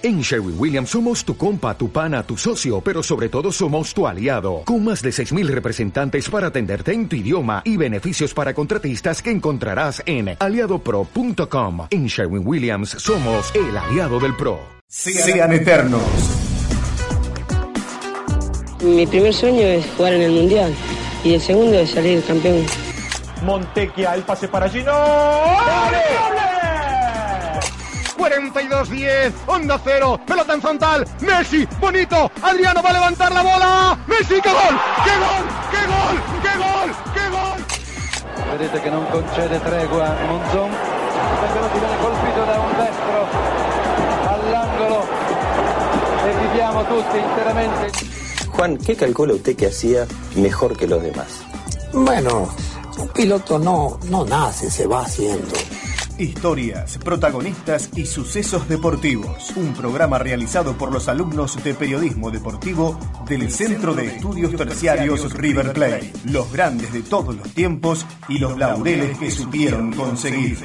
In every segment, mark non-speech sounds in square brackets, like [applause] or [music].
En Sherwin Williams somos tu compa, tu pana, tu socio, pero sobre todo somos tu aliado, con más de 6.000 representantes para atenderte en tu idioma y beneficios para contratistas que encontrarás en aliadopro.com. En Sherwin Williams somos el aliado del PRO. Sean eternos. Mi primer sueño es jugar en el Mundial y el segundo es salir campeón. Montequia, el pase para Gino. ¡Doble! 42-10, onda cero, pelota en frontal, Messi, bonito, Adriano va a levantar la bola, Messi, che gol, che gol, che gol, che gol, che gol. Vedete che non concede tregua Monzon, benvenuti viene colpito da un destro all'angolo e viviamo tutti interamente. Juan, ¿qué calcula usted que hacía mejor que los demás? Bueno, un piloto no, no nace, se va haciendo. Historias, protagonistas y sucesos deportivos. Un programa realizado por los alumnos de periodismo deportivo del Centro de Estudios Terciarios River Plate. Los grandes de todos los tiempos y los laureles que supieron conseguir.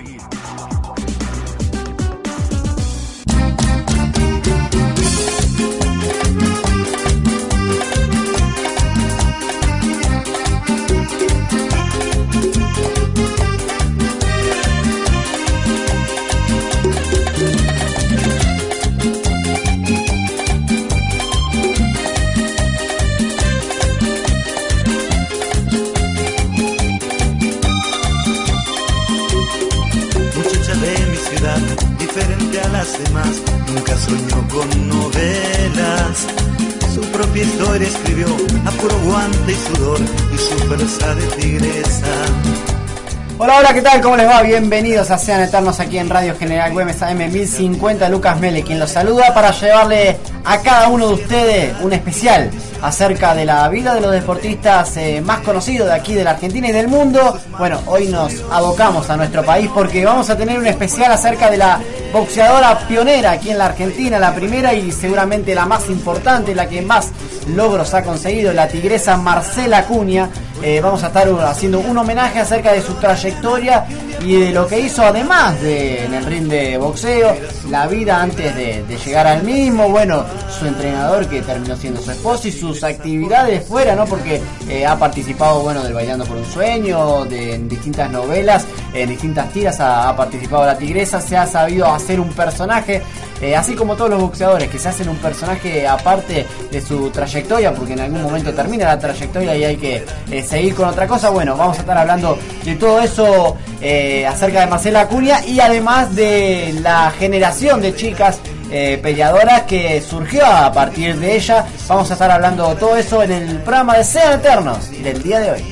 Hola, hola, ¿qué tal? ¿Cómo les va? Bienvenidos a Sean Eternos aquí en Radio General Güemes AM 1050. Lucas Mele, quien los saluda para llevarle a cada uno de ustedes un especial acerca de la vida de los deportistas eh, más conocidos de aquí de la Argentina y del mundo. Bueno, hoy nos abocamos a nuestro país porque vamos a tener un especial acerca de la boxeadora pionera aquí en la Argentina, la primera y seguramente la más importante, la que más logros ha conseguido, la tigresa Marcela Cuña. Eh, vamos a estar haciendo un homenaje acerca de su trayectoria y de lo que hizo además de en el ring de boxeo, la vida antes de, llegar al mismo, bueno, su entrenador que terminó siendo su esposo y sus actividades fuera, ¿no? Porque eh, ha participado, bueno, del Bailando por un Sueño, de en distintas novelas, en distintas tiras ha, ha participado la tigresa, se ha sabido hacer un personaje, eh, así como todos los boxeadores que se hacen un personaje aparte de su trayectoria, porque en algún momento termina la trayectoria y hay que eh, seguir con otra cosa. Bueno, vamos a estar hablando de todo eso eh, acerca de Marcela Acuña y además de la generación de chicas eh, peleadoras que surgió a partir de ella. Vamos a estar hablando de todo eso en el programa de Sean Eternos del día de hoy.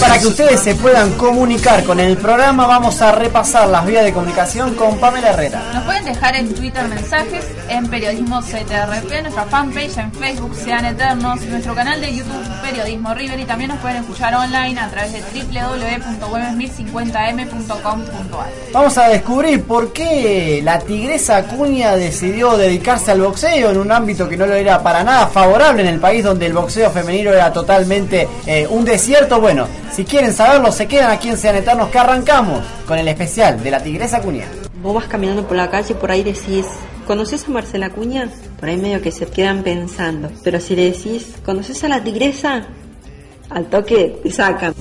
Para que ustedes se puedan comunicar con el programa, vamos a repasar las vías de comunicación con Pamela Herrera. Nos pueden dejar en Twitter mensajes, en Periodismo CTRP, nuestra fanpage en Facebook Sean Eternos, nuestro canal de YouTube Periodismo River y también nos pueden escuchar online a través de www.webes1050m.com.ar. Vamos a descubrir por qué la tigresa Acuña decidió dedicarse al boxeo en un ámbito que no le era para nada favorable en el país donde el boxeo femenino era totalmente eh, un desierto. Bueno, si quieren saberlo, se quedan aquí en Sean Eternos que arrancamos con el especial de la tigresa Acuña. Vos vas caminando por la calle y por ahí decís, ¿conoces a Marcela Cuña? Por ahí medio que se quedan pensando. Pero si le decís, ¿conoces a la tigresa? Al toque te sacan.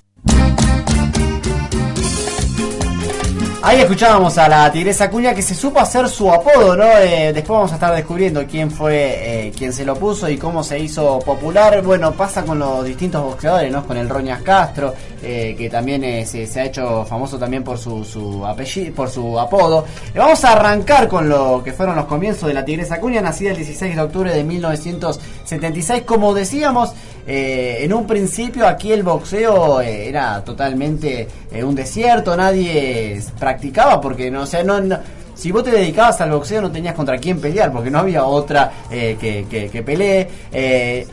Ahí escuchábamos a la tigresa Cuña que se supo hacer su apodo, ¿no? Eh, después vamos a estar descubriendo quién fue eh, quien se lo puso y cómo se hizo popular. Bueno, pasa con los distintos boxeadores, ¿no? Con el Roñas Castro, eh, que también se, ha hecho famoso también por su, apellido, por su apodo. Vamos a arrancar con lo que fueron los comienzos de la tigresa Cuña, nacida el 16 de octubre de 1976. Como decíamos, eh, en un principio aquí el boxeo eh, era totalmente eh, un desierto, nadie practicaba porque no, o no, si vos te dedicabas al boxeo no tenías contra quién pelear porque no había otra que, que, pelee.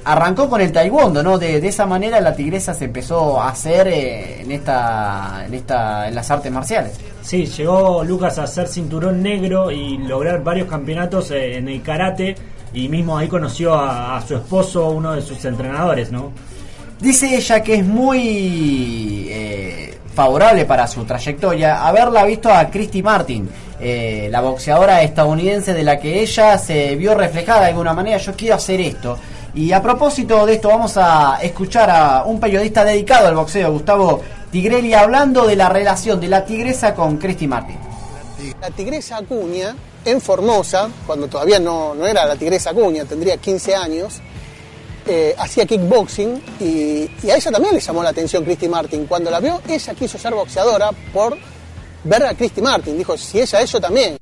Arrancó con el taekwondo, ¿no? De, de esa manera la tigresa se empezó a hacer en esta, en esta, en las artes marciales. Sí, llegó Lucas a ser cinturón negro y lograr varios campeonatos en el karate y mismo ahí conoció a, su esposo, uno de sus entrenadores, ¿no? Dice ella que es muy favorable para su trayectoria, haberla visto a Christy Martin, eh, la boxeadora estadounidense de la que ella se vio reflejada de alguna manera, yo quiero hacer esto. Y a propósito de esto vamos a escuchar a un periodista dedicado al boxeo, Gustavo Tigrelli, hablando de la relación de la tigresa con Christy Martin. La tigresa Acuña, en Formosa, cuando todavía no, no era la tigresa Acuña, tendría 15 años, eh, hacía kickboxing y, y, a ella también le llamó la atención Christy Martin. Cuando la vio, ella quiso ser boxeadora por ver a Christy Martin. Dijo, si ella es, yo también.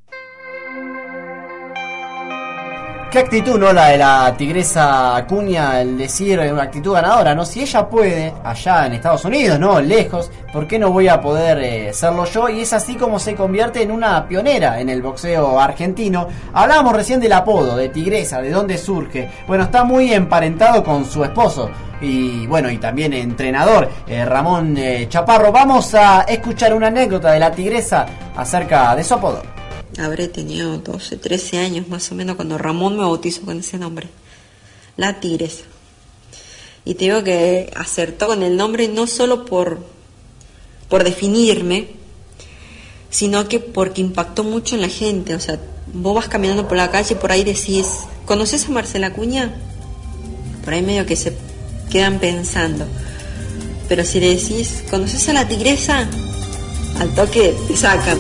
Qué actitud, ¿no? La de la tigresa Acuña, el decir una actitud ganadora, ¿no? Si ella puede, allá en Estados Unidos, ¿no? Lejos, ¿por qué no voy a poder eh, serlo yo? Y es así como se convierte en una pionera en el boxeo argentino. Hablábamos recién del apodo, de tigresa, de dónde surge. Bueno, está muy emparentado con su esposo. Y bueno, y también entrenador, eh, Ramón eh, Chaparro. Vamos a escuchar una anécdota de la tigresa acerca de su apodo. Habré tenido 12, 13 años más o menos cuando Ramón me bautizó con ese nombre. La tigresa. Y te digo que acertó con el nombre no solo por, por definirme, sino que porque impactó mucho en la gente. O sea, vos vas caminando por la calle y por ahí decís, ¿conoces a Marcela Cuña? Por ahí medio que se quedan pensando. Pero si le decís, ¿conoces a la tigresa? Al toque te sacan.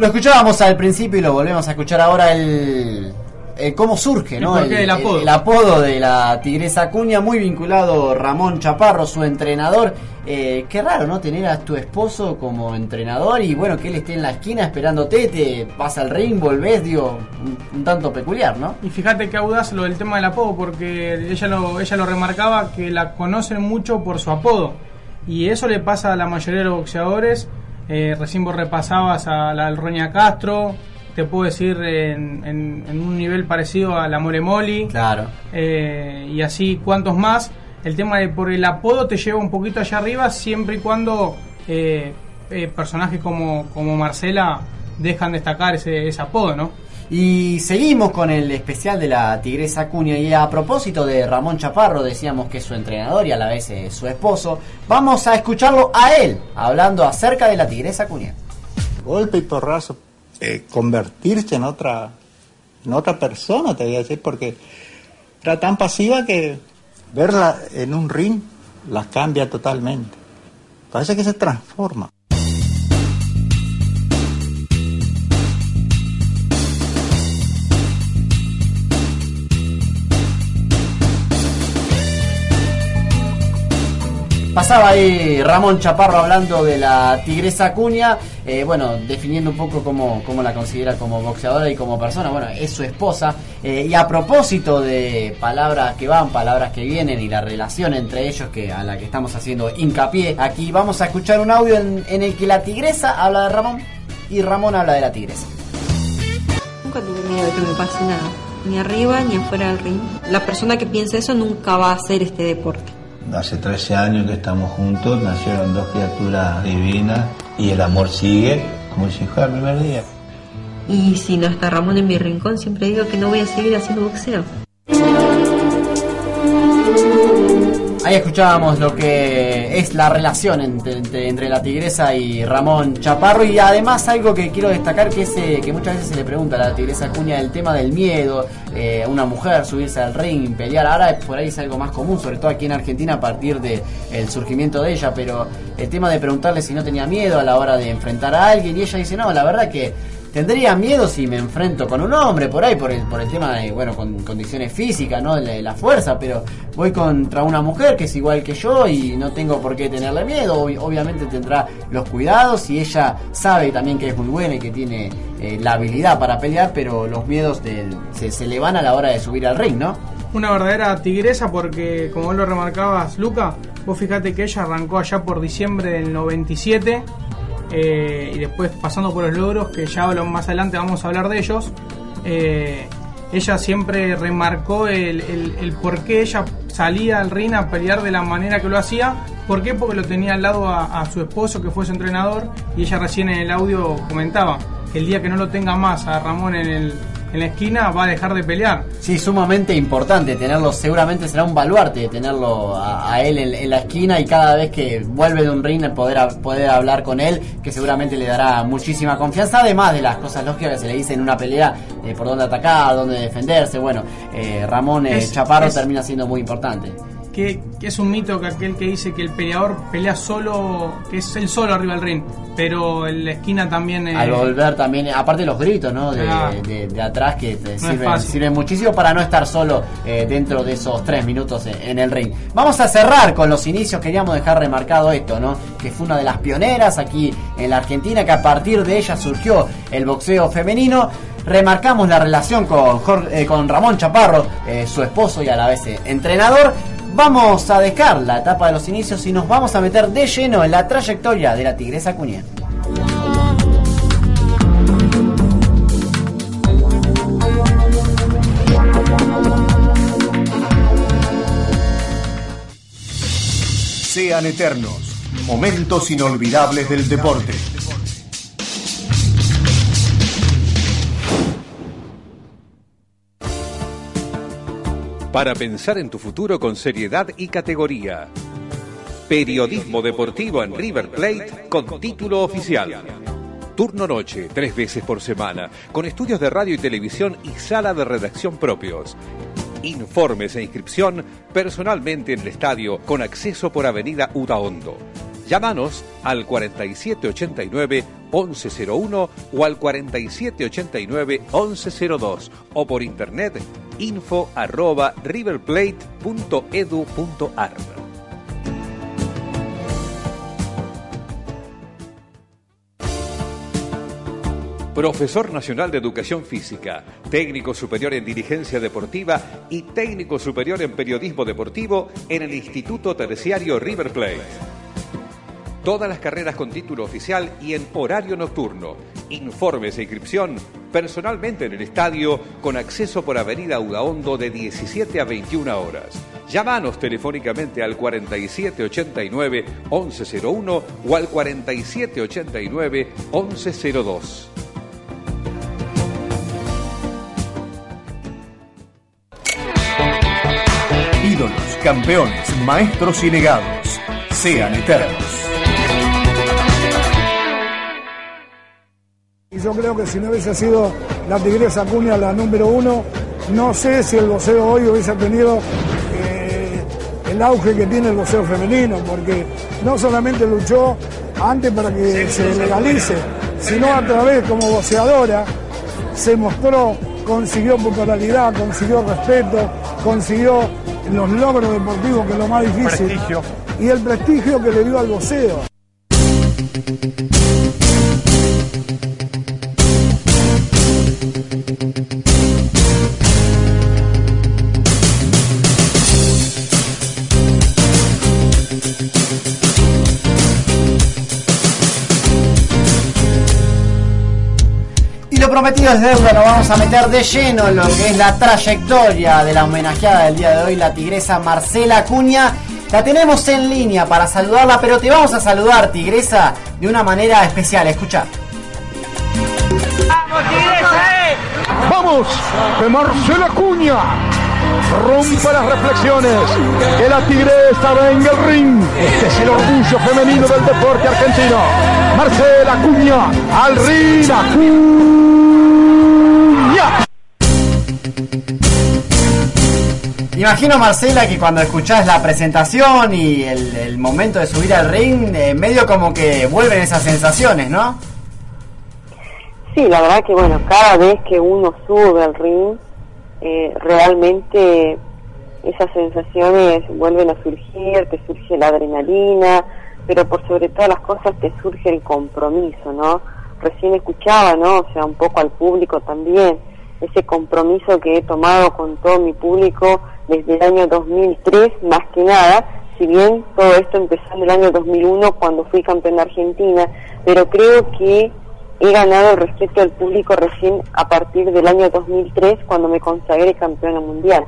Lo escuchábamos al principio y lo volvemos a escuchar ahora el, cómo surge, ¿no? El, el, apodo. el, apodo. de la tigresa Acuña, muy vinculado Ramón Chaparro, su entrenador. Eh, qué raro, ¿no? Tener a tu esposo como entrenador y bueno, que él esté en la esquina esperándote, te vas al ring, volvés, digo, un, un, tanto peculiar, ¿no? Y fíjate que audaz lo del tema del apodo, porque ella lo, ella lo remarcaba que la conocen mucho por su apodo. Y eso le pasa a la mayoría de los boxeadores. Eh, recién vos repasabas a la Roña Castro, te puedo decir en, en, en, un nivel parecido a la Moremoli. Claro. Eh, y así cuantos más. El tema de por el apodo te lleva un poquito allá arriba siempre y cuando eh, personajes como, como Marcela dejan destacar ese, ese apodo, ¿no? Y seguimos con el especial de la Tigresa Cuña. Y a propósito de Ramón Chaparro, decíamos que es su entrenador y a la vez es su esposo. Vamos a escucharlo a él hablando acerca de la Tigresa Cuña. Golpe y porrazo, eh, convertirse en otra, en otra persona, te voy a decir, porque era tan pasiva que verla en un ring la cambia totalmente. Parece que se transforma. Pasaba ahí Ramón Chaparro hablando de la tigresa Cuña, eh, bueno, definiendo un poco cómo, cómo, la considera como boxeadora y como persona, bueno, es su esposa. Eh, y a propósito de palabras que van, palabras que vienen y la relación entre ellos que a la que estamos haciendo hincapié, aquí vamos a escuchar un audio en, en el que la tigresa habla de Ramón y Ramón habla de la tigresa. Nunca tuve miedo de que me pase nada, ni arriba ni afuera del ring. La persona que piensa eso nunca va a hacer este deporte. Hace 13 años que estamos juntos, nacieron dos criaturas divinas y el amor sigue como si fuera el primer día. Y si no está Ramón en mi rincón, siempre digo que no voy a seguir haciendo boxeo. Ahí escuchábamos lo que es la relación entre, entre, la tigresa y Ramón Chaparro. Y además algo que quiero destacar que es eh, que muchas veces se le pregunta a la tigresa Cuña el tema del miedo, eh, una mujer subirse al ring, pelear, ahora por ahí es algo más común, sobre todo aquí en Argentina a partir del de surgimiento de ella, pero el tema de preguntarle si no tenía miedo a la hora de enfrentar a alguien y ella dice no, la verdad que tendría miedo si me enfrento con un hombre por ahí, por el, por el tema de, bueno, con condiciones físicas, ¿no? De la fuerza, pero voy contra una mujer que es igual que yo y no tengo por qué tenerle miedo. obviamente tendrá los cuidados y ella sabe también que es muy buena y que tiene eh, la habilidad para pelear, pero los miedos se, se le van a la hora de subir al ring, ¿no? Una verdadera tigresa porque, como vos lo remarcabas, Luca, vos fíjate que ella arrancó allá por diciembre del 97 eh, y después pasando por los logros, que ya más adelante vamos a hablar de ellos, eh, ella siempre remarcó el, por qué ella salía al ring a pelear de la manera que lo hacía. ¿Por qué? Porque lo tenía al lado a, a, su esposo, que fue su entrenador, y ella recién en el audio comentaba que el día que no lo tenga más a Ramón en, el, en la esquina va a dejar de pelear. Sí, sumamente importante tenerlo, seguramente será un baluarte tenerlo a, a él en, en, la esquina y cada vez que vuelve de un ring poder, poder hablar con él, que seguramente le dará muchísima confianza, además de las cosas lógicas que se le dice en una pelea, eh, por dónde atacar, dónde defenderse, bueno, eh, Ramón eh, Es- Chaparro es- termina siendo muy importante. Que, que es un mito que aquel que dice que el peleador pelea solo, que es el solo arriba del ring, pero en la esquina también... eh, Al volver también, aparte los gritos, ¿no? De, Ah. de- de atrás que te sirven, sirven muchísimo para no estar solo eh, dentro de esos tres minutos en, en el ring. Vamos a cerrar con los inicios, queríamos dejar remarcado esto, ¿no? Que fue una de las pioneras aquí en la Argentina, que a partir de ella surgió el boxeo femenino. Remarcamos la relación con, eh, con Ramón Chaparro, su esposo y a la vez entrenador. Vamos a dejar la etapa de los inicios y nos vamos a meter de lleno en la trayectoria de la Tigresa Cuña. Sean eternos, momentos inolvidables del deporte. Para pensar en tu futuro con seriedad y categoría. Periodismo deportivo en River Plate con título oficial. Turno noche, tres veces por semana, con estudios de radio y televisión y sala de redacción propios. Informes e inscripción personalmente en el estadio con acceso por Avenida Udaondo. Llámanos al 4789-1101 o al 4789-1102 o por internet info arroba riverplate.edu.ar. Profesor Nacional de Educación Física, técnico superior en dirigencia deportiva y técnico superior en periodismo deportivo en el Instituto Terciario River Plate. Todas las carreras con título oficial y en horario nocturno. Informes e inscripción personalmente en el estadio con acceso por Avenida Udaondo de 17 a 21 horas. Llámanos telefónicamente al 4789-1101 o al 4789-1102. Ídolos, campeones, maestros y legados. Sean eternos. Y yo creo que si no hubiese sido la Tigresa Acuña la número uno, no sé si el boxeo hoy hubiese tenido eh, el auge que tiene el boxeo femenino, porque no solamente luchó antes para que se legalice, sino a través como boxeadora se mostró, consiguió popularidad, consiguió respeto, consiguió los logros deportivos, que es lo más difícil, Prestigio. y el prestigio que le dio al boxeo. Prometido es deuda, nos vamos a meter de lleno en lo que es la trayectoria de la homenajeada del día de hoy, la tigresa Marcela Acuña. La tenemos en línea para saludarla, pero te vamos a saludar, tigresa, de una manera especial. Escucha. Vamos, que Marcela Cuña rompa las reflexiones, que la tigresa venga el ring. Este es el orgullo femenino del deporte argentino. Marcela Cuña al ring. Imagino, Marcela, que cuando escuchás la presentación y el, el momento de subir al ring, eh, medio como que vuelven esas sensaciones, ¿no? Sí, la verdad que bueno, cada vez que uno sube al ring, eh, realmente esas sensaciones vuelven a surgir, te surge la adrenalina, pero por sobre todas las cosas te surge el compromiso, ¿no? Recién escuchaba, ¿no? O sea, un poco al público también, ese compromiso que he tomado con todo mi público desde el año 2003, más que nada, si bien todo esto empezó en el año 2001 cuando fui campeona argentina, pero creo que he ganado el respeto del público recién a partir del año 2003 cuando me consagré campeona mundial.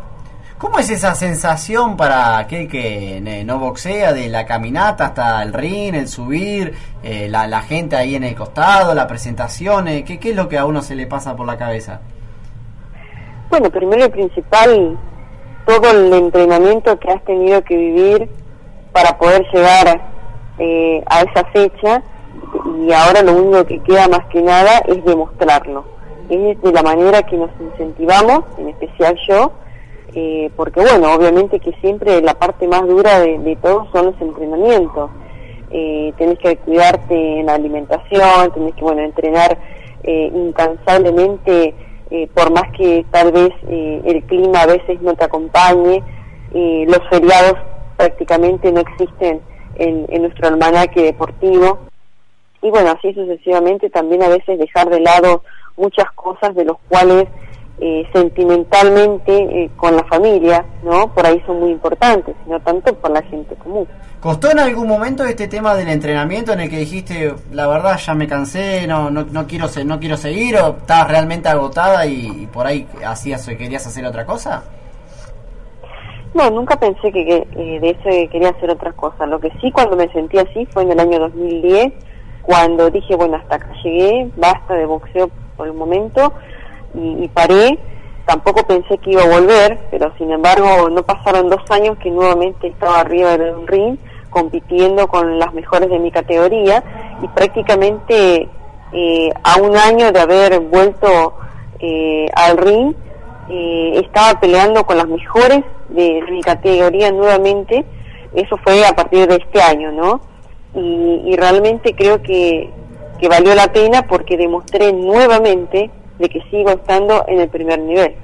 ¿Cómo es esa sensación para aquel que eh, no boxea de la caminata hasta el ring, el subir, eh, la, gente ahí en el costado, la presentación? Eh, ¿qué, ¿Qué es lo que a uno se le pasa por la cabeza? Bueno, primero y principal, todo el entrenamiento que has tenido que vivir para poder llegar eh, a esa fecha y ahora lo único que queda más que nada es demostrarlo. Es de la manera que nos incentivamos, en especial yo, eh, porque bueno, obviamente que siempre la parte más dura de, de todo son los entrenamientos. Eh, tenés que cuidarte en la alimentación, tenés que bueno entrenar eh, incansablemente, eh, por más que tal vez eh, el clima a veces no te acompañe, eh, los feriados prácticamente no existen en, nuestro almanaque deportivo. Y bueno, así sucesivamente también a veces dejar de lado muchas cosas de los cuales eh, sentimentalmente eh, con la familia, ¿no? Por ahí son muy importantes, sino tanto por la gente común. ¿Costó en algún momento este tema del entrenamiento en el que dijiste, la verdad ya me cansé, no no, no quiero no quiero seguir o estabas realmente agotada y, y por ahí hacías querías hacer otra cosa? No, nunca pensé que, que eh, de eso quería hacer otra cosa. Lo que sí cuando me sentí así fue en el año 2010, cuando dije, bueno, hasta acá llegué, basta de boxeo por el momento y, y, paré. Tampoco pensé que iba a volver, pero sin embargo no pasaron dos años que nuevamente estaba arriba de un ring compitiendo con las mejores de mi categoría y prácticamente eh, a un año de haber vuelto eh, al ring eh, estaba peleando con las mejores de, mi categoría nuevamente. Eso fue a partir de este año, ¿no? Y, y realmente creo que, que valió la pena porque demostré nuevamente de que sigo estando en el primer nivel.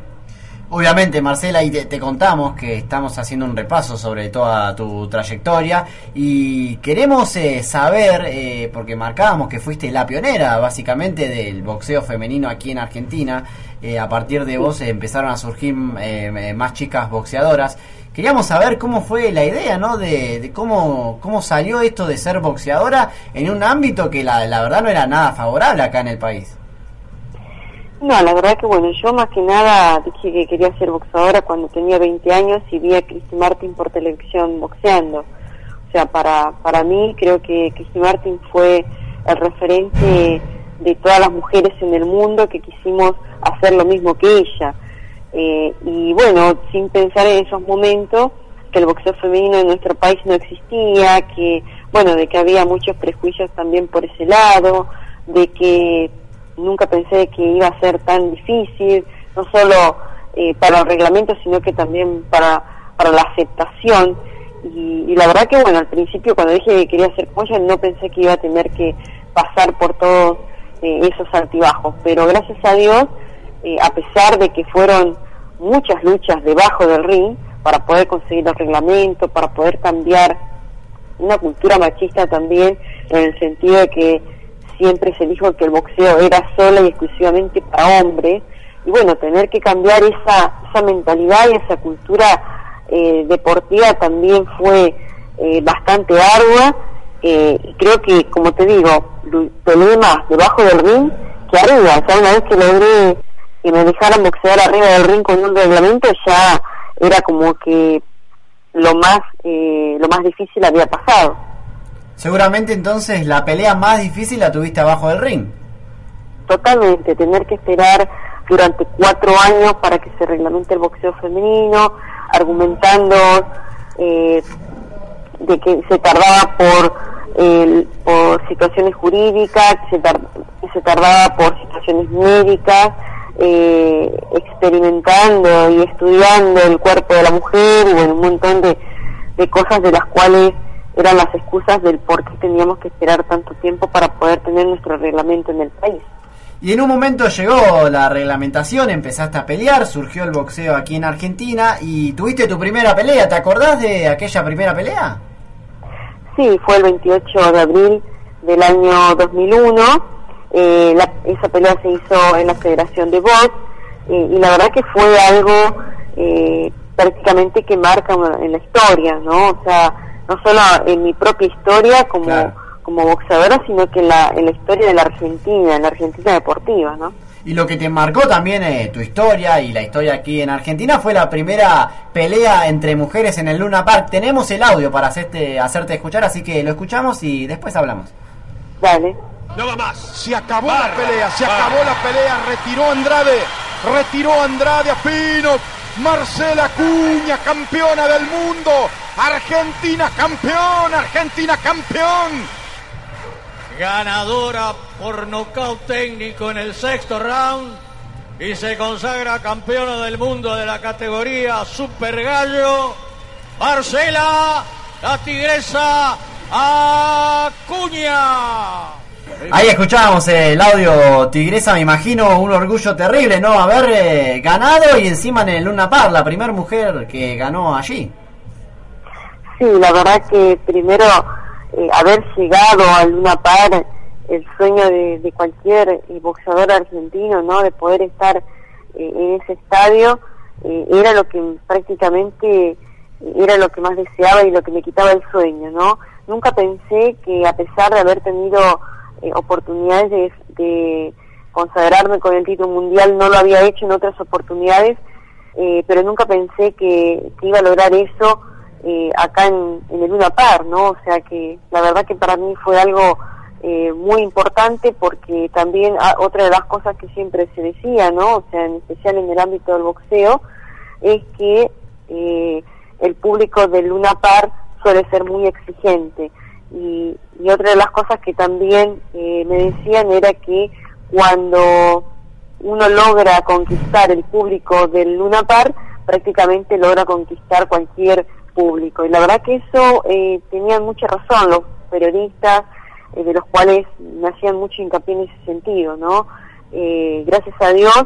Obviamente, Marcela, y te, te, contamos que estamos haciendo un repaso sobre toda tu trayectoria y queremos eh, saber, eh, porque marcábamos que fuiste la pionera básicamente del boxeo femenino aquí en Argentina, eh, a partir de vos empezaron a surgir eh, más chicas boxeadoras. Queríamos saber cómo fue la idea, ¿no? De, de, cómo, cómo salió esto de ser boxeadora en un ámbito que la, la verdad no era nada favorable acá en el país. No, la verdad que bueno, yo más que nada dije que quería ser boxeadora cuando tenía 20 años y vi a Christy Martin por televisión boxeando. O sea, para, para mí creo que Christy Martin fue el referente de todas las mujeres en el mundo que quisimos hacer lo mismo que ella. Eh, y bueno, sin pensar en esos momentos que el boxeo femenino en nuestro país no existía, que bueno, de que había muchos prejuicios también por ese lado, de que nunca pensé que iba a ser tan difícil, no solo eh, para el reglamento, sino que también para, para la aceptación. Y, la verdad que, bueno, al principio cuando dije que quería ser como no pensé que iba a tener que pasar por todos eh, esos altibajos. Pero gracias a Dios, eh, a pesar de que fueron muchas luchas debajo del ring para poder conseguir el reglamento, para poder cambiar una cultura machista también, en el sentido de que siempre se dijo que el boxeo era sola y exclusivamente para hombres. Y bueno tener que cambiar esa esa mentalidad y esa cultura eh, deportiva también fue eh, bastante ardua. Eh, y creo que como te digo peleé más debajo del ring que arriba. Sea una vez que logré que me dejaran boxear arriba del ring con un reglamento ya era como que lo más lo más difícil había pasado Seguramente entonces la pelea más difícil la tuviste abajo del ring. Totalmente, tener que esperar durante cuatro años para que se reglamente el boxeo femenino, argumentando eh, de que se tardaba por, eh, por situaciones jurídicas, se, que se tardaba por situaciones médicas, eh, experimentando y estudiando el cuerpo de la mujer y bueno, un montón de, de cosas de las cuales eran las excusas del por qué teníamos que esperar tanto tiempo para poder tener nuestro reglamento en el país. Y en un momento llegó la reglamentación, empezaste a pelear, surgió el boxeo aquí en Argentina y tuviste tu primera pelea. ¿Te acordás de aquella primera pelea? Sí, fue el 28 de abril del año 2001. Eh, la, esa pelea se hizo en la Federación de Box eh, y la verdad que fue algo eh, prácticamente que marca en la historia, ¿no? O sea, no solo en mi propia historia como, claro. como boxeadora, sino que en la, en la historia de la Argentina, en la Argentina deportiva, ¿no? Y lo que te marcó también eh, tu historia y la historia aquí en Argentina fue la primera pelea entre mujeres en el Luna Park. Tenemos el audio para hacerte, hacerte escuchar, así que lo escuchamos y después hablamos. Dale. No va más. Se acabó la pelea, se acabó la pelea. Retiró Andrade, retiró Andrade a Pino. Marcela Cuña, campeona del mundo. Argentina campeón, Argentina campeón. Ganadora por nocaut técnico en el sexto round y se consagra campeona del mundo de la categoría Super Gallo. Marcela, la tigresa Acuña. Ahí escuchábamos el audio Tigresa, me imagino un orgullo terrible, ¿no? Haber eh, ganado y encima en el Luna Par, la primera mujer que ganó allí. Sí, la verdad que primero eh, haber llegado al Luna Par, el sueño de, cualquier eh, boxeador argentino, ¿no? De poder estar eh, en ese estadio, era lo que prácticamente era lo que más deseaba y lo que me quitaba el sueño, ¿no? Nunca pensé que a pesar de haber tenido oportunidades de, de consagrarme con el título mundial, no lo había hecho en otras oportunidades, pero nunca pensé que, que iba a lograr eso eh, acá en, el Luna Par, ¿no? O sea que la verdad que para mí fue algo eh, muy importante porque también ah, otra de las cosas que siempre se decía, ¿no? O sea, en especial en el ámbito del boxeo, es que eh, el público del Luna Par suele ser muy exigente. Y, y otra de las cosas que también eh, me decían era que cuando uno logra conquistar el público del Luna Par, prácticamente logra conquistar cualquier público. Y la verdad que eso eh, tenían mucha razón los periodistas, eh, de los cuales me hacían mucho hincapié en ese sentido, ¿no? Eh, gracias a Dios,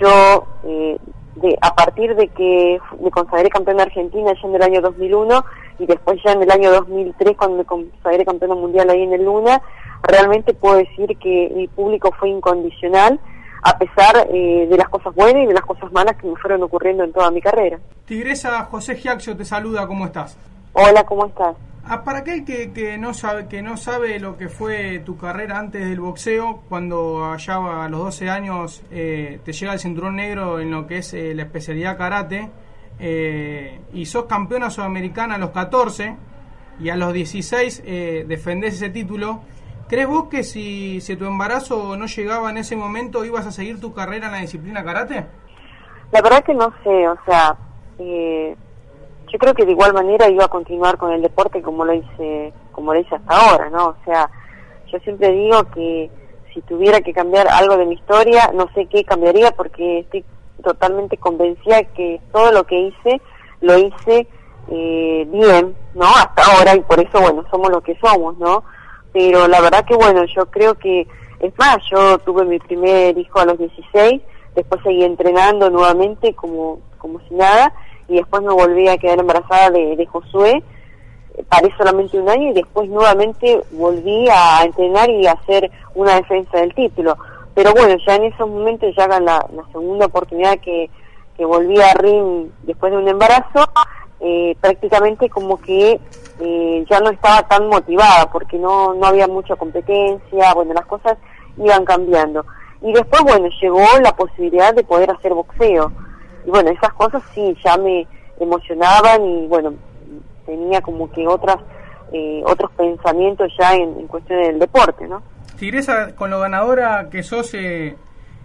yo, eh, de, a partir de que me consagré campeona argentina ya en el año 2001 y después ya en el año 2003 cuando me consagré campeona mundial ahí en el Luna, realmente puedo decir que mi público fue incondicional a pesar eh, de las cosas buenas y de las cosas malas que me fueron ocurriendo en toda mi carrera. Tigresa José Giaxio te saluda, ¿cómo estás? Hola, ¿cómo estás? Ah, para aquel que, que, no sabe, que no sabe lo que fue tu carrera antes del boxeo, cuando allá a los 12 años eh, te llega el cinturón negro en lo que es eh, la especialidad karate, eh, y sos campeona sudamericana a los 14, y a los 16 eh, defendés ese título, ¿crees vos que si, si tu embarazo no llegaba en ese momento ibas a seguir tu carrera en la disciplina karate? La verdad que no sé, o sea, eh, yo creo que de igual manera iba a continuar con el deporte como lo hice como lo hice hasta ahora no o sea yo siempre digo que si tuviera que cambiar algo de mi historia no sé qué cambiaría porque estoy totalmente convencida que todo lo que hice lo hice eh, bien no hasta ahora y por eso bueno somos lo que somos no pero la verdad que bueno yo creo que es más yo tuve mi primer hijo a los 16 después seguí entrenando nuevamente como como si nada y después me volví a quedar embarazada de, de Josué, paré solamente un año y después nuevamente volví a entrenar y a hacer una defensa del título. Pero bueno, ya en esos momentos, ya en la, la segunda oportunidad que, que volví a ring después de un embarazo, eh, prácticamente como que eh, ya no estaba tan motivada porque no, no había mucha competencia, bueno, las cosas iban cambiando. Y después, bueno, llegó la posibilidad de poder hacer boxeo y bueno, esas cosas sí, ya me emocionaban y bueno, tenía como que otras eh, otros pensamientos ya en, en cuestión del deporte, ¿no? Tigresa, con lo ganadora que sos eh,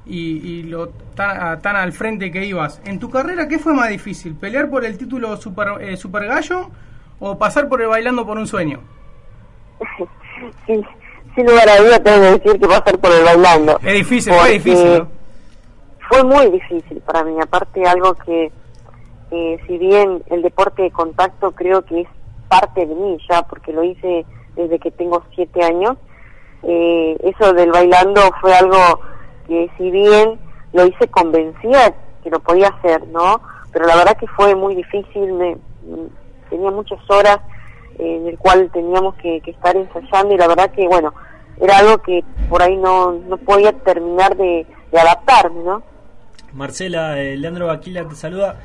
y, y, lo tan, tan, al frente que ibas, ¿en tu carrera qué fue más difícil? ¿Pelear por el título super, eh, super gallo o pasar por el bailando por un sueño? [laughs] sí, sin lugar a duda tengo que decir que pasar por el bailando. Es difícil, fue difícil, ¿no? fue muy difícil para mí, aparte algo que, eh, si bien el deporte de contacto creo que es parte de mí ya, porque lo hice desde que tengo siete años, eh, eso del bailando fue algo que si bien lo hice convencida que lo podía hacer, ¿no? Pero la verdad que fue muy difícil, me, tenía muchas horas en el cual teníamos que, que estar ensayando y la verdad que, bueno, era algo que por ahí no, no podía terminar de, de adaptarme, ¿no? Marcela, eh, Leandro Baquila te saluda.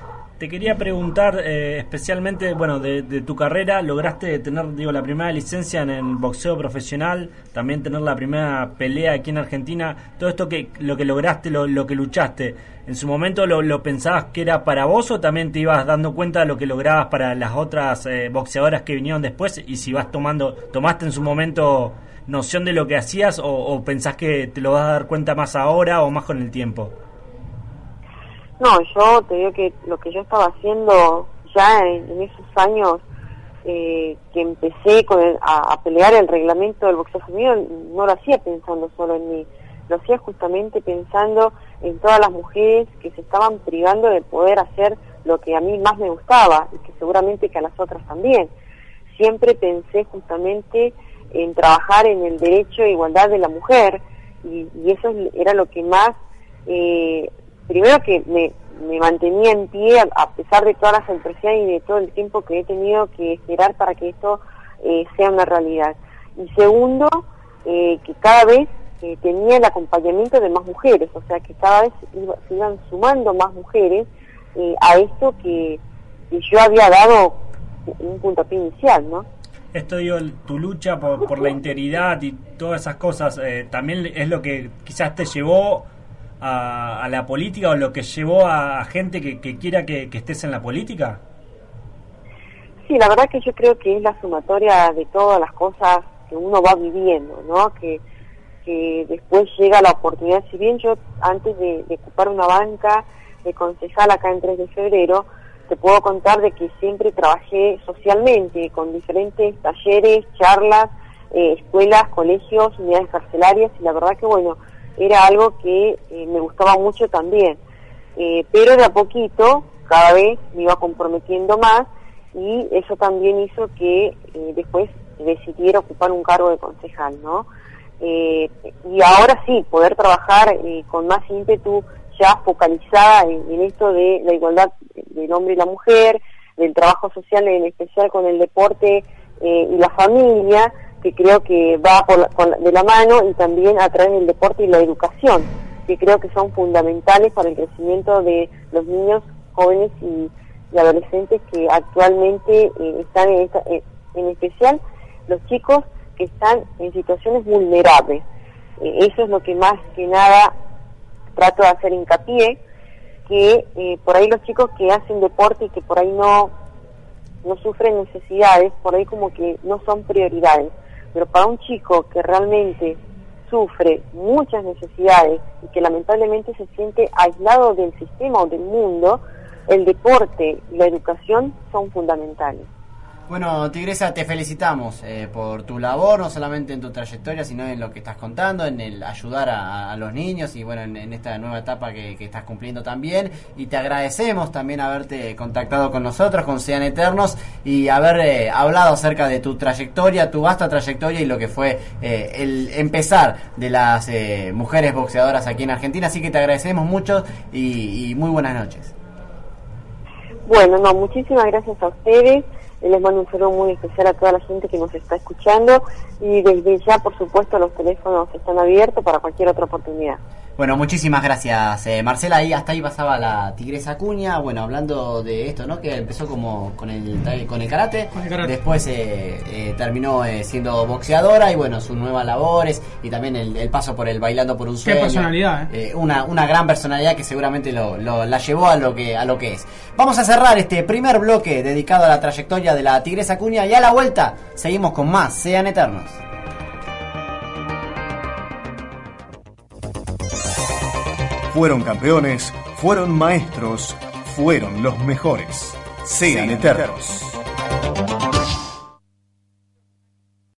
Te quería preguntar eh, especialmente, bueno, de, tu carrera, lograste tener, digo, la primera licencia en el boxeo profesional, también tener la primera pelea aquí en Argentina, todo esto que lo que lograste, lo, que luchaste, ¿en su momento lo, lo, pensabas que era para vos o también te ibas dando cuenta de lo que lograbas para las otras eh, boxeadoras que vinieron después y si vas tomando, tomaste en su momento noción de lo que hacías o, o pensás que te lo vas a dar cuenta más ahora o más con el tiempo? No, yo te digo que lo que yo estaba haciendo ya en, esos años eh, que empecé con a, a, pelear el reglamento del boxeo femenino, no lo hacía pensando solo en mí, lo hacía justamente pensando en todas las mujeres que se estaban privando de poder hacer lo que a mí más me gustaba y que seguramente que a las otras también. Siempre pensé justamente en trabajar en el derecho e igualdad de la mujer y, y eso era lo que más eh, primero que me, mantenía en pie a, pesar de todas las adversidades y de todo el tiempo que he tenido que esperar para que esto eh, sea una realidad. Y segundo, eh, que cada vez eh, tenía el acompañamiento de más mujeres, o sea que cada vez iba, se iban sumando más mujeres eh, a esto que, yo había dado un puntapié inicial, ¿no? Esto digo, tu lucha por, por la integridad y todas esas cosas, también es lo que quizás te llevó a, a, la política o lo que llevó a, gente que, que quiera que, estés en la política? Sí, la verdad que yo creo que es la sumatoria de todas las cosas que uno va viviendo, ¿no? Que, que después llega la oportunidad, si bien yo antes de, de ocupar una banca de concejal acá en 3 de febrero, te puedo contar de que siempre trabajé socialmente con diferentes talleres, charlas, eh, escuelas, colegios, unidades carcelarias y la verdad que bueno, era algo que eh, me gustaba mucho también. Eh, pero de a poquito, cada vez me iba comprometiendo más y eso también hizo que eh, después decidiera ocupar un cargo de concejal, ¿no? Y ahora sí, poder trabajar con más ímpetu ya focalizada en, esto de la igualdad del hombre y la mujer, del trabajo social, en especial con el deporte y la familia, que creo que va por la, con, de la mano y también a través del deporte y la educación, que creo que son fundamentales para el crecimiento de los niños, jóvenes y, adolescentes que actualmente eh, están en, esta, eh, en especial los chicos que están en situaciones vulnerables. Eh, eso es lo que más que nada trato de hacer hincapié, que por ahí los chicos que hacen deporte y que por ahí no, no sufren necesidades, por ahí como que no son prioridades pero para un chico que realmente sufre muchas necesidades y que lamentablemente se siente aislado del sistema o del mundo, el deporte y la educación son fundamentales. Bueno, Tigresa, te felicitamos eh, por tu labor, no solamente en tu trayectoria, sino en lo que estás contando, en el ayudar a, los niños y bueno, en, esta nueva etapa que, que, estás cumpliendo también. Y te agradecemos también haberte contactado con nosotros, con Sean Eternos, y haber eh, hablado acerca de tu trayectoria, tu vasta trayectoria y lo que fue eh, el empezar de las eh, mujeres boxeadoras aquí en Argentina. Así que te agradecemos mucho y, y muy buenas noches. Bueno, no, muchísimas gracias a ustedes les mando un saludo muy especial a toda la gente que nos está escuchando y desde ya, por supuesto, los teléfonos están abiertos para cualquier otra oportunidad. Bueno, muchísimas gracias, eh, Marcela. Ahí hasta ahí pasaba la Tigresa Cuña. Bueno, hablando de esto, ¿no? Que empezó como con el con el karate, con el karate. después eh, eh, terminó siendo boxeadora y bueno, sus nuevas labores y también el, el paso por el bailando por un sueño. Qué personalidad, una una gran personalidad que seguramente lo, lo, la llevó a lo que a lo que es. Vamos a cerrar este primer bloque dedicado a la trayectoria de la Tigresa Cuña y a la vuelta seguimos con más. Sean eternos. Fueron campeones, fueron maestros, fueron los mejores. Sean, eternos.